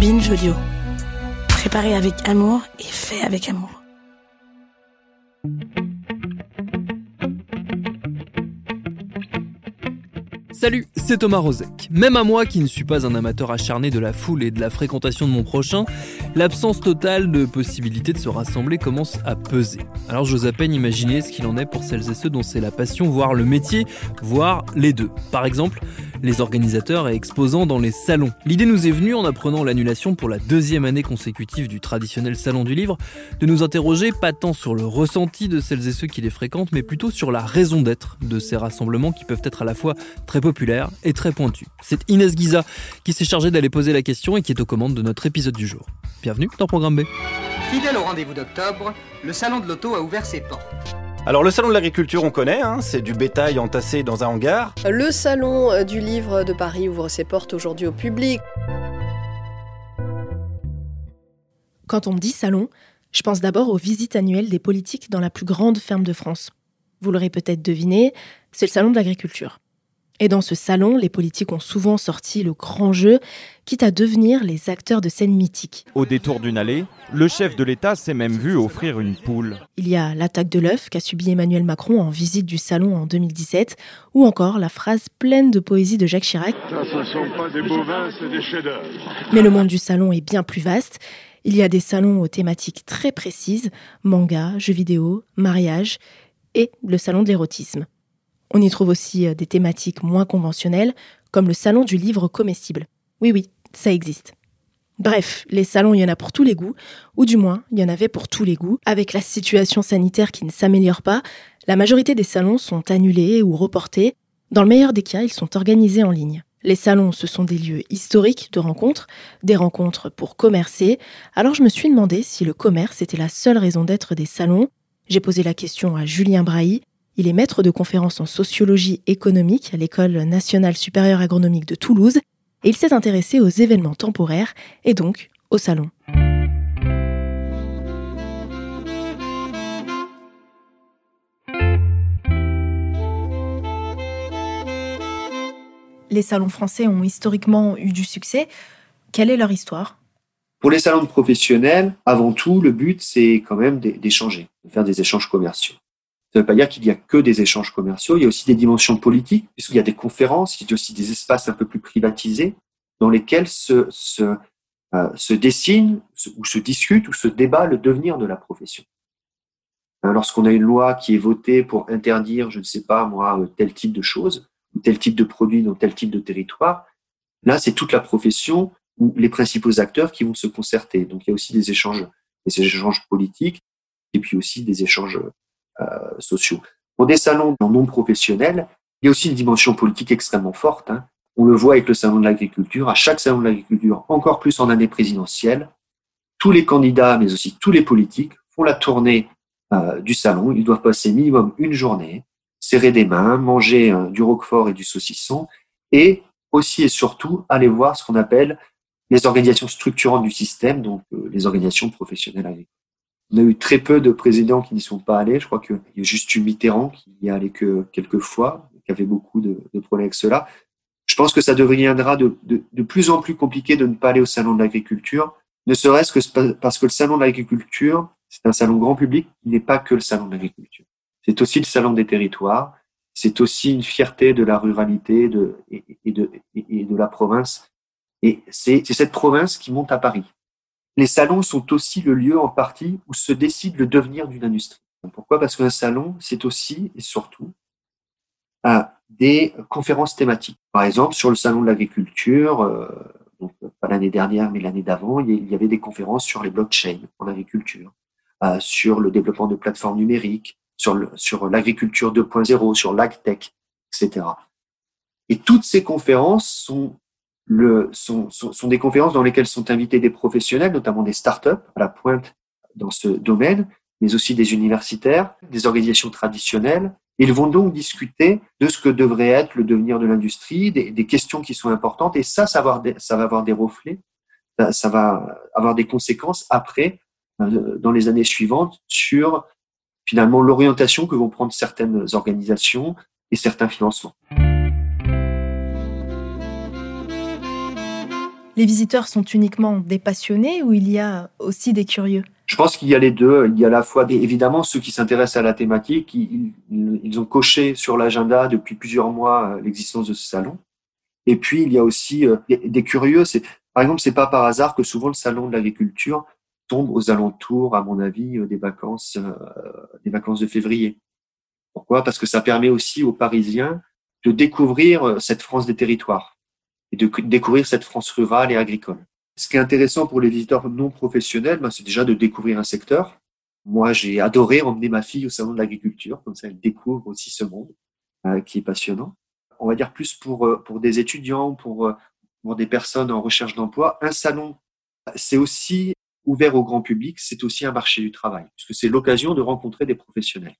Binge Audio. Préparé avec amour et fait avec amour. Salut, c'est Thomas Rozek. Même à moi qui ne suis pas un amateur acharné de la foule et de la fréquentation de mon prochain, l'absence totale de possibilité de se rassembler commence à peser. Alors j'ose à peine imaginer ce qu'il en est pour celles et ceux dont c'est la passion, voire le métier, voire les deux. Par exemple, les organisateurs et exposants dans les salons. L'idée nous est venue en apprenant l'annulation pour la deuxième année consécutive du traditionnel salon du livre, de nous interroger pas tant sur le ressenti de celles et ceux qui les fréquentent, mais plutôt sur la raison d'être de ces rassemblements qui peuvent être à la fois très populaire et très pointu. C'est Inès Guiza qui s'est chargée d'aller poser la question et qui est aux commandes de notre épisode du jour. Bienvenue dans Programme B. Fidèle au rendez-vous d'octobre, le salon de l'auto a ouvert ses portes. Alors le salon de l'agriculture, on connaît, hein, c'est du bétail entassé dans un hangar. Le salon euh, du livre de Paris ouvre ses portes aujourd'hui au public. Quand on me dit salon, je pense d'abord aux visites annuelles des politiques dans la plus grande ferme de France. Vous l'aurez peut-être deviné, c'est le salon de l'agriculture. Et dans ce salon, les politiques ont souvent sorti le grand jeu, quitte à devenir les acteurs de scènes mythiques. Au détour d'une allée, le chef de l'État s'est même vu offrir une poule. Il y a l'attaque de l'œuf qu'a subi Emmanuel Macron en visite du salon en 2017, ou encore la phrase pleine de poésie de Jacques Chirac. Ça, ce sont pas des bovins, c'est des chefs-d'œuvre. Mais le monde du salon est bien plus vaste. Il y a des salons aux thématiques très précises, manga, jeux vidéo, mariage, et le salon de l'érotisme. On y trouve aussi euh, des thématiques moins conventionnelles, comme le salon du livre comestible. Oui, oui, ça existe. Bref, les salons, il y en a pour tous les goûts, ou du moins, il y en avait pour tous les goûts. Avec la situation sanitaire qui ne s'améliore pas, la majorité des salons sont annulés ou reportés. Dans le meilleur des cas, ils sont organisés en ligne. Les salons, ce sont des lieux historiques de rencontres, des rencontres pour commercer. Alors je me suis demandé si le commerce était la seule raison d'être des salons. J'ai posé la question à Julien Brahy, il est maître de conférences en sociologie économique à l'École nationale supérieure agronomique de Toulouse et il s'est intéressé aux événements temporaires et donc au salon. Les salons français ont historiquement eu du succès. Quelle est leur histoire? Pour les salons professionnels, avant tout, le but, c'est quand même d'échanger, de faire des échanges commerciaux. Ça ne veut pas dire qu'il n'y a que des échanges commerciaux, il y a aussi des dimensions politiques, puisqu'il y a des conférences, il y a aussi des espaces un peu plus privatisés dans lesquels se, se, euh, dessine ou se discute ou se débat le devenir de la profession. Hein, lorsqu'on a une loi qui est votée pour interdire, je ne sais pas moi, euh, tel type de choses, ou tel type de produit dans tel type de territoire, là c'est toute la profession ou les principaux acteurs qui vont se concerter. Donc il y a aussi des échanges, des échanges politiques et puis aussi des échanges euh, sociaux. Pour des salons non professionnels, il y a aussi une dimension politique extrêmement forte. Hein. On le voit avec le salon de l'agriculture. À chaque salon de l'agriculture, encore plus en année présidentielle, tous les candidats, mais aussi tous les politiques, font la tournée euh, du salon. Ils doivent passer minimum une journée, serrer des mains, manger euh, du roquefort et du saucisson, et aussi et surtout aller voir ce qu'on appelle les organisations structurantes du système, donc les organisations professionnelles agricoles. On a eu très peu de présidents qui n'y sont pas allés. Je crois qu'il y a juste eu Mitterrand qui y est allé que quelques fois, qui avait beaucoup de, problèmes avec cela. Je pense que ça deviendra de, plus en plus compliqué de ne pas aller au salon de l'agriculture, ne serait-ce que parce que le salon de l'agriculture, c'est un salon grand public, il n'est pas que le salon de l'agriculture. C'est aussi le salon des territoires, c'est aussi une fierté de la ruralité et de la province. Et c'est cette province qui monte à Paris les salons sont aussi le lieu en partie où se décide le devenir d'une industrie. Pourquoi? Parce qu'un salon, c'est aussi et surtout euh, des conférences thématiques. Par exemple, sur le salon de l'agriculture, euh, pas l'année dernière, mais l'année d'avant, il y avait des conférences sur les blockchains en agriculture, euh, sur le développement de plateformes numériques, sur l'agriculture 2.0, sur l'agtech, etc. Et toutes ces conférences sont, le, sont, sont, sont des conférences dans lesquelles sont invités des professionnels, notamment des startups à la pointe dans ce domaine, mais aussi des universitaires, des organisations traditionnelles. Ils vont donc discuter de ce que devrait être le devenir de l'industrie, des, des, questions qui sont importantes, et ça, ça va avoir des, ça va avoir des reflets, ça, ça va avoir des conséquences après, euh, dans les années suivantes, sur finalement l'orientation que vont prendre certaines organisations et certains financements. Les visiteurs sont uniquement des passionnés ou il y a aussi des curieux? Je pense qu'il y a les deux. Il y a à la fois, évidemment, ceux qui s'intéressent à la thématique. Ils, ont coché sur l'agenda depuis plusieurs mois euh, l'existence de ce salon. Et puis, il y a aussi euh, des curieux. Par exemple, c'est pas par hasard que souvent le salon de l'agriculture tombe aux alentours, à mon avis, euh, des vacances, des vacances de février. Pourquoi? Parce que ça permet aussi aux Parisiens de découvrir cette France des territoires et de découvrir cette France rurale et agricole. Ce qui est intéressant pour les visiteurs non professionnels, ben, c'est déjà de découvrir un secteur. Moi, j'ai adoré emmener ma fille au salon de l'agriculture, comme ça elle découvre aussi ce monde euh, qui est passionnant. On va dire plus pour, euh, pour des étudiants, pour, euh, pour des personnes en recherche d'emploi. Un salon, c'est aussi ouvert au grand public, c'est aussi un marché du travail, puisque c'est l'occasion de rencontrer des professionnels.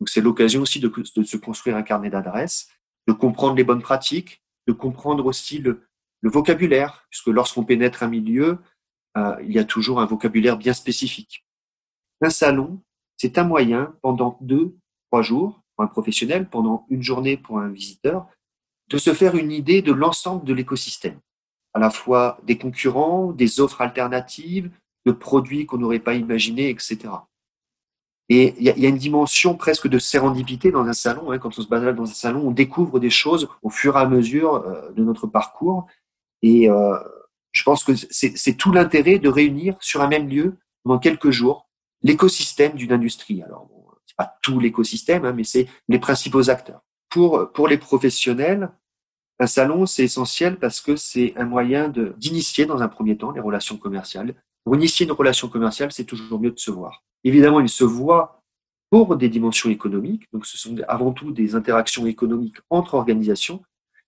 Donc c'est l'occasion aussi de, de se construire un carnet d'adresses, de comprendre les bonnes pratiques, de comprendre aussi le, vocabulaire, puisque lorsqu'on pénètre un milieu, euh, il y a toujours un vocabulaire bien spécifique. Un salon, c'est un moyen pendant deux, trois jours pour un professionnel, pendant une journée pour un visiteur, de se faire une idée de l'ensemble de l'écosystème, à la fois des concurrents, des offres alternatives, de produits qu'on n'aurait pas imaginés, etc. Et il y, y, a une dimension presque de sérendipité dans un salon. Hein. Quand on se balade dans un salon, on découvre des choses au fur et à mesure euh, de notre parcours. Et euh, je pense que c'est tout l'intérêt de réunir sur un même lieu pendant quelques jours l'écosystème d'une industrie. Alors, bon, c'est pas tout l'écosystème, hein, mais c'est les principaux acteurs. Pour pour les professionnels, un salon c'est essentiel parce que c'est un moyen d'initier dans un premier temps les relations commerciales. Pour initier une relation commerciale, c'est toujours mieux de se voir. Évidemment, ils se voient pour des dimensions économiques, donc ce sont avant tout des interactions économiques entre organisations,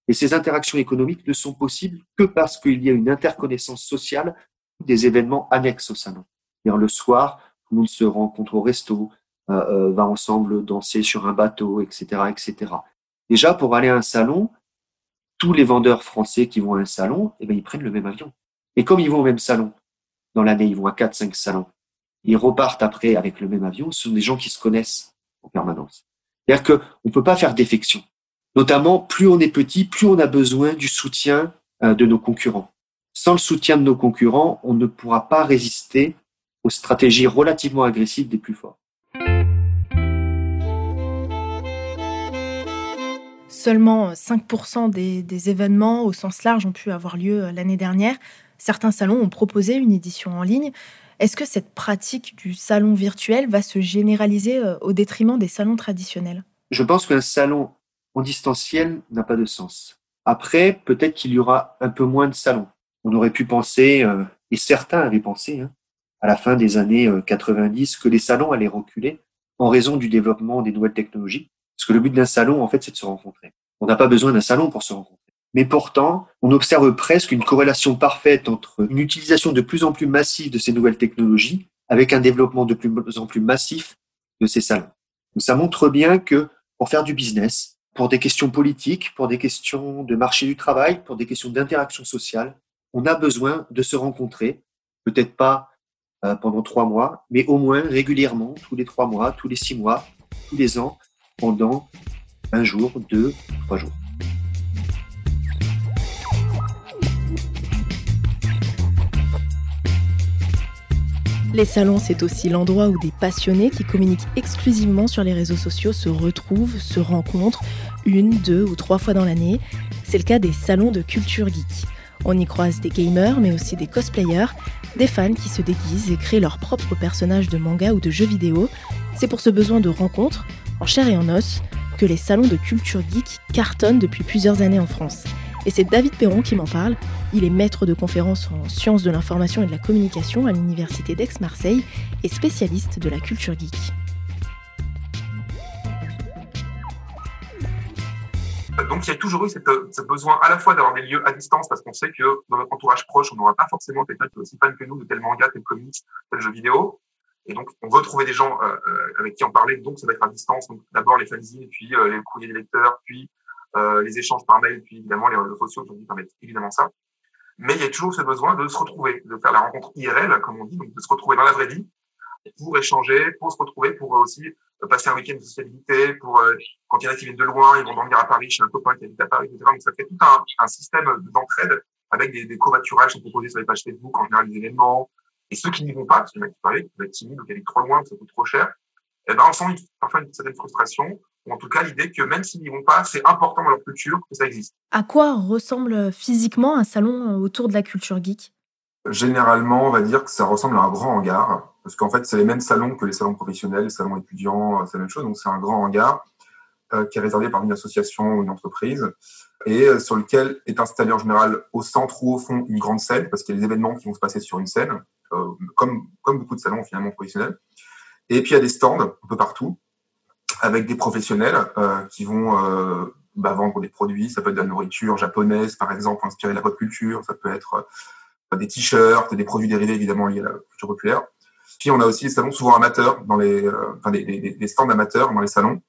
et ces interactions économiques ne sont possibles que parce qu'il y a une interconnaissance sociale des événements annexes au salon. le soir, tout le monde se rencontre au resto, euh, euh, va ensemble danser sur un bateau, etc., etc. Déjà, pour aller à un salon, tous les vendeurs français qui vont à un salon, eh bien, ils prennent le même avion. Et comme ils vont au même salon, dans l'année, ils vont à 4-5 salons, ils repartent après avec le même avion, ce sont des gens qui se connaissent en permanence. C'est-à-dire qu'on ne peut pas faire défection. Notamment, plus on est petit, plus on a besoin du soutien euh, de nos concurrents. Sans le soutien de nos concurrents, on ne pourra pas résister aux stratégies relativement agressives des plus forts. Seulement 5% des, des, événements au sens large ont pu avoir lieu euh, l'année dernière. Certains salons ont proposé une édition en ligne. Est-ce que cette pratique du salon virtuel va se généraliser euh, au détriment des salons traditionnels? Je pense qu'un salon en distanciel n'a pas de sens. Après, peut-être qu'il y aura un peu moins de salons. On aurait pu penser, euh, et certains avaient pensé, hein, à la fin des années 90, euh, que les salons allaient reculer en raison du développement des nouvelles technologies. Parce que le but d'un salon, en fait, c'est de se rencontrer. On n'a pas besoin d'un salon pour se rencontrer. Mais pourtant, on observe presque une corrélation parfaite entre une utilisation de plus en plus massive de ces nouvelles technologies avec un développement de plus en plus massif de ces salons. Donc ça montre bien que pour faire du business, pour des questions politiques, pour des questions de marché du travail, pour des questions d'interaction sociale, on a besoin de se rencontrer, peut-être pas euh, pendant trois mois, mais au moins régulièrement, tous les trois mois, tous les six mois, tous les ans, pendant un jour, deux, trois jours. Les salons, c'est aussi l'endroit où des passionnés qui communiquent exclusivement sur les réseaux sociaux se retrouvent, se rencontrent une, deux ou trois fois dans l'année. C'est le cas des salons de culture geek. On y croise des gamers, mais aussi des cosplayers, des fans qui se déguisent et créent leurs propres personnages de manga ou de jeux vidéo. C'est pour ce besoin de rencontre, en chair et en os, que les salons de culture geek cartonnent depuis plusieurs années en France. Et c'est David Perron qui m'en parle. Il est maître de conférences en sciences de l'information et de la communication à l'Université d'Aix-Marseille et spécialiste de la culture geek. donc il y a toujours eu ce besoin à la fois d'avoir des lieux à distance parce qu'on sait que dans notre entourage proche, on n'aura pas forcément quelqu'un qui est aussi fan que nous de tel manga, tel comics, tel jeu vidéo. Et donc on veut trouver des gens euh, avec qui en parler, donc ça va être à distance. D'abord les fanzines, puis euh, les courriers des lecteurs, puis euh, les échanges par mail, puis évidemment les réseaux sociaux aujourd'hui permettent évidemment ça. Mais il y a toujours ce besoin de se retrouver, de faire la rencontre IRL, comme on dit, donc de se retrouver dans la vraie vie, pour échanger, pour se retrouver, pour aussi passer un week-end de sociabilité, pour quand il y en a qui viennent de loin, ils vont dormir à Paris chez un copain qui habite à Paris, etc. Donc ça fait tout un, un système d'entraide avec des, des covoiturages sont proposés sur les pages Facebook, en général des événements. Et ceux qui n'y vont pas, parce qu'il y en a qui parlaient, qui peuvent être timides ou qui habitent trop loin, que ça coûte trop cher, eh ben, on sent parfois une certaine frustration, ou en tout cas l'idée que même s'ils n'y vont pas, c'est important dans leur culture que ça existe. À quoi ressemble physiquement un salon autour de la culture geek? Généralement, on va dire que ça ressemble à un grand hangar, parce qu'en fait, c'est les mêmes salons que les salons professionnels, les salons étudiants, c'est la même chose. Donc, c'est un grand hangar euh, qui est réservé par une association ou une entreprise et euh, sur lequel est installé en général au centre ou au fond une grande scène, parce qu'il y a des événements qui vont se passer sur une scène, euh, comme, comme beaucoup de salons finalement professionnels. Et puis il y a des stands un peu partout, avec des professionnels euh, qui vont euh, bah, vendre des produits, ça peut être de la nourriture japonaise par exemple, inspirée de la pop culture, ça peut être des t-shirts, des produits dérivés évidemment liés à la culture populaire. Puis on a aussi des salons souvent amateurs, dans les, enfin des, des, des stands amateurs dans les salons,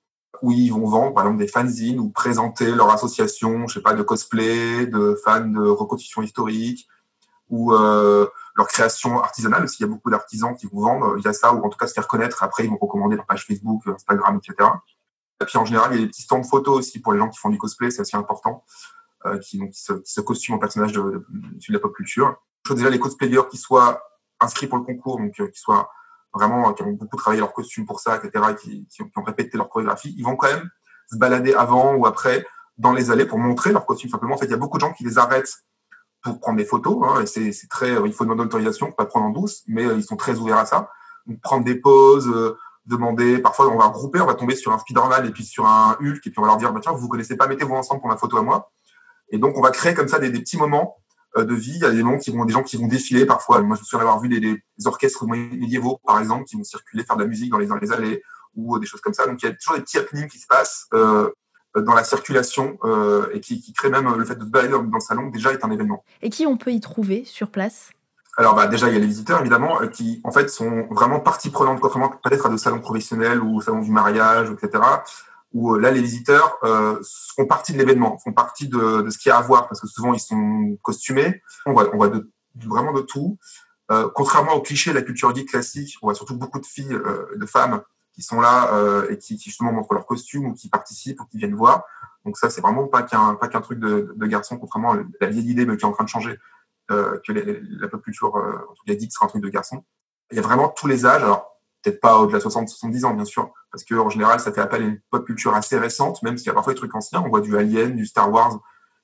où ils vont vendre par exemple des fanzines ou présenter leur association, je sais pas, de cosplay, de fans de reconstitution historique ou euh, leur création artisanale. S'il y a beaucoup d'artisans qui vont vendre via ça ou en tout cas se faire connaître. Après, ils vont recommander leur page Facebook, Instagram, etc. Et puis en général, il y a des petits stands photos aussi pour les gens qui font du cosplay, c'est assez important, euh, qui, se, qui costument en personnage de, la pop culture. Je veux déjà les cosplayers qui soient inscrits pour le concours, donc euh, qui soient vraiment qui ont beaucoup travaillé leur costume pour ça, etc., et qui, qui, ont, qui, ont, répété leur chorégraphie, ils vont quand même se balader avant ou après dans les allées pour montrer leur costume. Simplement, en fait, il y a beaucoup de gens qui les arrêtent pour prendre des photos, hein, c'est très, il faut demander l'autorisation, pas prendre en douce, mais euh, ils sont très ouverts à ça. Donc, prendre des pauses, euh, demander, parfois on va grouper, on va tomber sur un Spider-Man et puis sur un Hulk, et puis on va leur dire, bah, tiens, vous vous connaissez pas, mettez-vous ensemble pour ma photo à moi. Et donc, on va créer comme ça des, des petits moments euh, de vie. Il y a des gens qui vont, des gens qui vont défiler parfois. Moi, je me souviens d'avoir vu des, des, orchestres médiévaux, par exemple, qui vont circuler, faire de la musique dans les, dans les allées ou des choses comme ça. Donc, il y a toujours des petits happenings qui se passent euh, dans la circulation euh, et qui, qui créent même le fait de se balader dans, dans le salon déjà est un événement. Et qui on peut y trouver sur place? Alors bah, déjà, il y a les visiteurs, évidemment, qui en fait sont vraiment partie prenante, contrairement peut-être à des salons professionnels ou au salon du mariage, etc où là, les visiteurs euh, font partie de l'événement, font partie de, de, ce qu'il y a à voir, parce que souvent, ils sont costumés. On voit, on voit de, vraiment de tout. Euh, contrairement au cliché de la culture geek classique, on voit surtout beaucoup de filles, euh, de femmes qui sont là euh, et qui, justement montrent leur costume ou qui participent ou qui viennent voir. Donc ça, c'est vraiment pas qu'un pas qu'un truc de, de garçon, contrairement à la vieille idée mais qui est en train de changer, euh, que la pop culture, en tout cas geek, sera un truc de garçon. Il y a vraiment tous les âges. Alors peut-être pas au-delà de 60-70 ans, bien sûr, parce que en général, ça fait appel à une pop culture assez récente, même s'il y a parfois des trucs anciens. On voit du Alien, du Star Wars,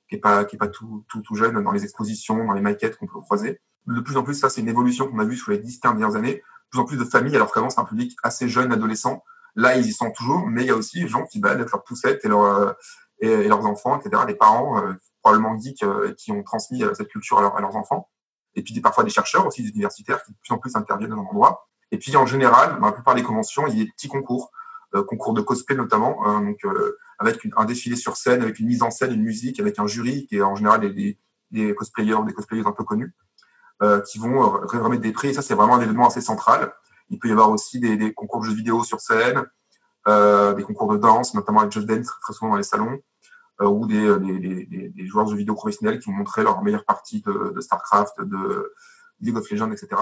qui est pas, qui est pas tout, tout, tout jeune dans les expositions, dans les maquettes qu'on peut croiser. De plus en plus, ça, c'est une évolution qu'on a vue sur les 10 dernières années. Plus en plus de familles, alors qu'avant, c'est un public assez jeune, adolescent. Là, ils y sont toujours, mais il y a aussi des gens qui baladent avec leurs poussettes et, leur, euh, et, et, leurs enfants, etc. Des parents, euh, probablement geeks, euh, qui ont transmis cette culture à, leur, à, leurs enfants. Et puis, parfois des chercheurs aussi, des universitaires, qui de plus en plus interviennent dans l'endroit. Et puis en général, dans la plupart des conventions, il y a des petits concours, concours de cosplay notamment, euh, donc avec un défilé sur scène, avec une mise en scène, une musique, avec un jury qui est en général des, des, des cosplayers, des cosplayers un peu connus, qui vont remettre des prix. Et ça, c'est vraiment un événement assez central. Il peut y avoir aussi des, des concours de jeux vidéo sur scène, euh, des concours de danse, notamment avec Just Dance très souvent dans les salons, euh, ou des, des, des, joueurs de jeux vidéo professionnels qui vont montrer leur meilleure partie de, de StarCraft, de League of Legends, etc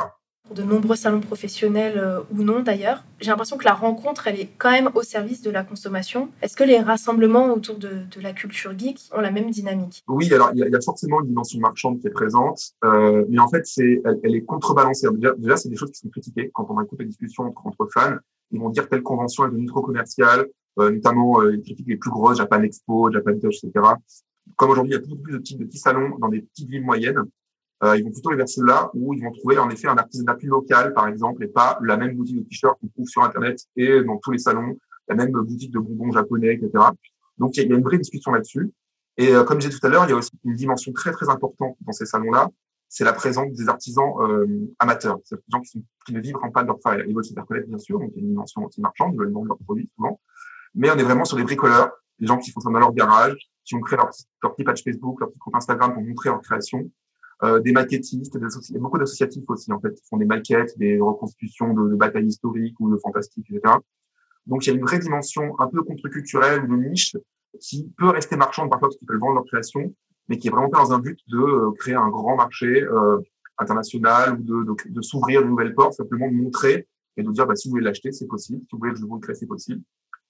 de nombreux salons professionnels euh, ou non d'ailleurs. J'ai l'impression que la rencontre, elle est quand même au service de la consommation. Est-ce que les rassemblements autour de, la culture geek ont la même dynamique? Oui, alors il y, a forcément une dimension marchande qui est présente, euh, mais en fait, elle, est contrebalancée. Déjà, déjà c'est des choses qui sont critiquées quand on écoute les discussions entre, entre, fans. Ils vont dire telle convention est devenue trop commerciale, euh, notamment euh, les critiques les plus grosses, Japan Expo, Japan Touch, etc. Comme aujourd'hui, il y a beaucoup plus de petits, de petits salons dans des petites villes moyennes ils vont plutôt aller vers ceux-là où ils vont trouver en effet un artisanat plus local, par exemple, et pas la même boutique de t-shirts qu'on trouve sur Internet et dans tous les salons, la même boutique de bonbons japonais, etc. Donc, il y a une vraie discussion là-dessus. Et euh, comme je disais tout à l'heure, il y a aussi une dimension très, très importante dans ces salons-là, c'est la présence des artisans euh, amateurs, c'est des gens qui, ne vivent pas de leur travail. Ils veulent se faire connaître, bien sûr, donc il y a une dimension aussi marchande, ils veulent vendre leurs produits souvent. Mais on est vraiment sur des bricoleurs des gens qui font ça dans leur garage, qui ont créé leur, leur petit page Facebook, leur petit compte Instagram pour montrer leur création. Euh, des maquettistes, des beaucoup d'associatifs aussi en fait qui font des maquettes, des reconstitutions de, batailles historiques ou de fantastiques, etc. Donc il y a une vraie dimension un peu contre-culturelle ou de niche qui peut rester marchande parfois parce qu'ils peuvent vendre leur création, mais qui est vraiment pas dans un but de euh, créer un grand marché euh, international ou de, de, de s'ouvrir de nouvelles portes, simplement de montrer et de dire bah, si vous voulez l'acheter, c'est possible, si vous voulez que je vous le crée, c'est possible.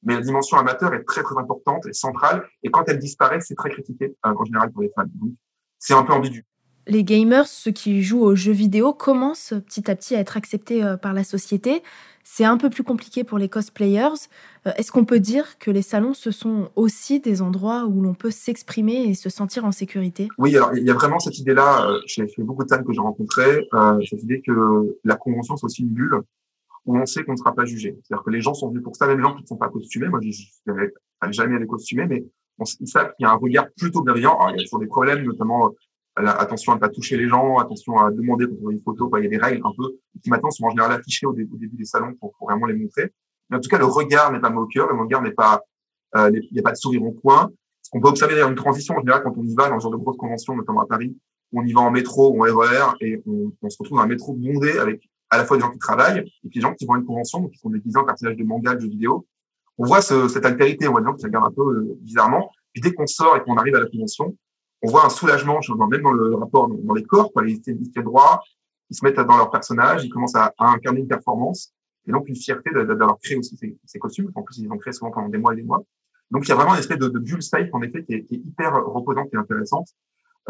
Mais la dimension amateur est très très importante et centrale, et quand elle disparaît, c'est très critiqué euh, en général pour les fans. Donc c'est un peu ambigu les gamers, ceux qui jouent aux jeux vidéo, commencent petit à petit à être acceptés euh, par la société. C'est un peu plus compliqué pour les cosplayers. Euh, est-ce qu'on peut dire que les salons, ce sont aussi des endroits où l'on peut s'exprimer et se sentir en sécurité? Oui, alors il y a vraiment cette idée-là, euh, chez, beaucoup de fans que j'ai rencontrés, cette idée que la convention, c'est aussi une bulle où on sait qu'on ne sera pas jugé. C'est-à-dire que les gens sont venus pour ça, même les gens qui ne sont pas costumés. Moi, je n'avais jamais les costumés, mais ils savent qu'il y a un regard plutôt bienveillant. Alors, il y a toujours des problèmes, notamment attention à ne pas toucher les gens, attention à demander quand on une photo. Il y a des règles un peu qui maintenant sont en général affichées au, début des salons pour, vraiment les montrer. Mais en tout cas, le regard n'est pas moqueur, le regard n'est pas, euh, il n'y a pas de sourire en coin. Ce qu'on peut observer d'ailleurs une transition en général quand on y va dans ce genre de grosses conventions, notamment à Paris, on y va en métro ou en RER et on, se retrouve dans un métro bondé avec à la fois des gens qui travaillent et puis des gens qui vont à une convention, donc qui sont déguisés en personnages de manga, de vidéo. On voit ce, cette altérité, on voit des gens qui regardent un peu euh, bizarrement. Puis dès qu'on sort et qu'on arrive à la convention, on voit un soulagement, même dans le rapport dans les corps, quoi, les tiennent droit, ils se mettent dans leur personnage, ils commencent à, incarner une performance, et donc une fierté d'avoir créé aussi ces, costumes. En plus, ils ont créé souvent pendant des mois et des mois. Donc, il y a vraiment une espèce de, de bulle en effet, qui est, qui est, hyper reposante et intéressante,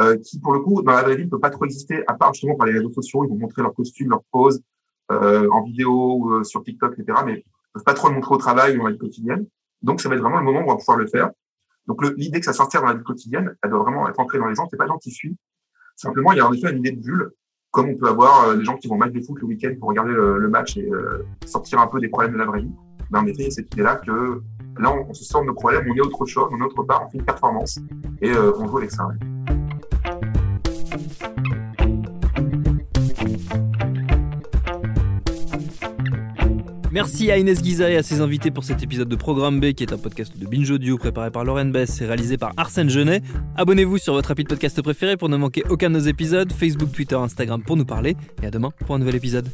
euh, qui, pour le coup, dans la vraie vie, ne peut pas trop exister, à part justement par les réseaux sociaux. Ils vont montrer leurs costumes, leurs poses, euh, en vidéo, euh, sur TikTok, etc. Mais ils peuvent pas trop le montrer au travail ou dans la vie quotidienne. Donc, ça va être vraiment le moment où on va pouvoir le faire. Donc l'idée que ça s'installe dans la vie quotidienne, elle doit vraiment être ancrée dans les gens. C'est pas les gens qui suivent. Simplement, il y a en effet une idée de bulle, comme on peut avoir euh, des gens qui vont match de foot le week-end pour regarder le, match et euh, sortir un peu des problèmes de la vraie vie. Ben, en effet, cette idée-là que là, on, se sort de nos problèmes, on est autre chose, on est autre part, on fait une performance et euh, on joue avec ça. Merci à Inès Guiza et à ses invités pour cet épisode de Programme B, qui est un podcast de Binge Audio préparé par Lauren Bess et réalisé par Arsène Genet. Abonnez-vous sur votre rapide podcast préféré pour ne manquer aucun de nos épisodes, Facebook, Twitter, Instagram pour nous parler. Et à demain pour un nouvel épisode.